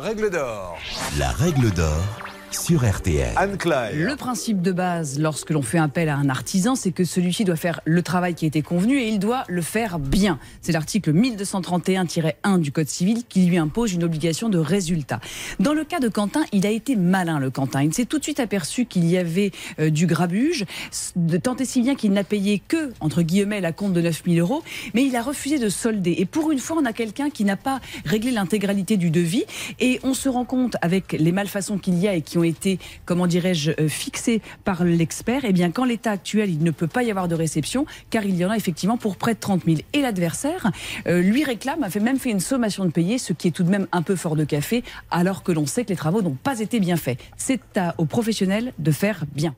Règle d'or. La règle d'or sur RTL. Anne-Claire. Le principe de base, lorsque l'on fait appel à un artisan, c'est que celui-ci doit faire le travail qui a été convenu et il doit le faire bien. C'est l'article 1231-1 du Code civil qui lui impose une obligation de résultat. Dans le cas de Quentin, il a été malin, le Quentin. Il s'est tout de suite aperçu qu'il y avait euh, du grabuge, de tant et si bien qu'il n'a payé que, entre guillemets, la compte de 9000 euros, mais il a refusé de solder. Et pour une fois, on a quelqu'un qui n'a pas réglé l'intégralité du devis et on se rend compte avec les malfaçons qu'il y a et qui ont été, comment dirais-je, euh, fixés par l'expert, eh bien, qu'en l'état actuel, il ne peut pas y avoir de réception, car il y en a effectivement pour près de 30 000. Et l'adversaire euh, lui réclame, a fait, même fait une sommation de payer, ce qui est tout de même un peu fort de café, alors que l'on sait que les travaux n'ont pas été bien faits. C'est aux professionnels de faire bien.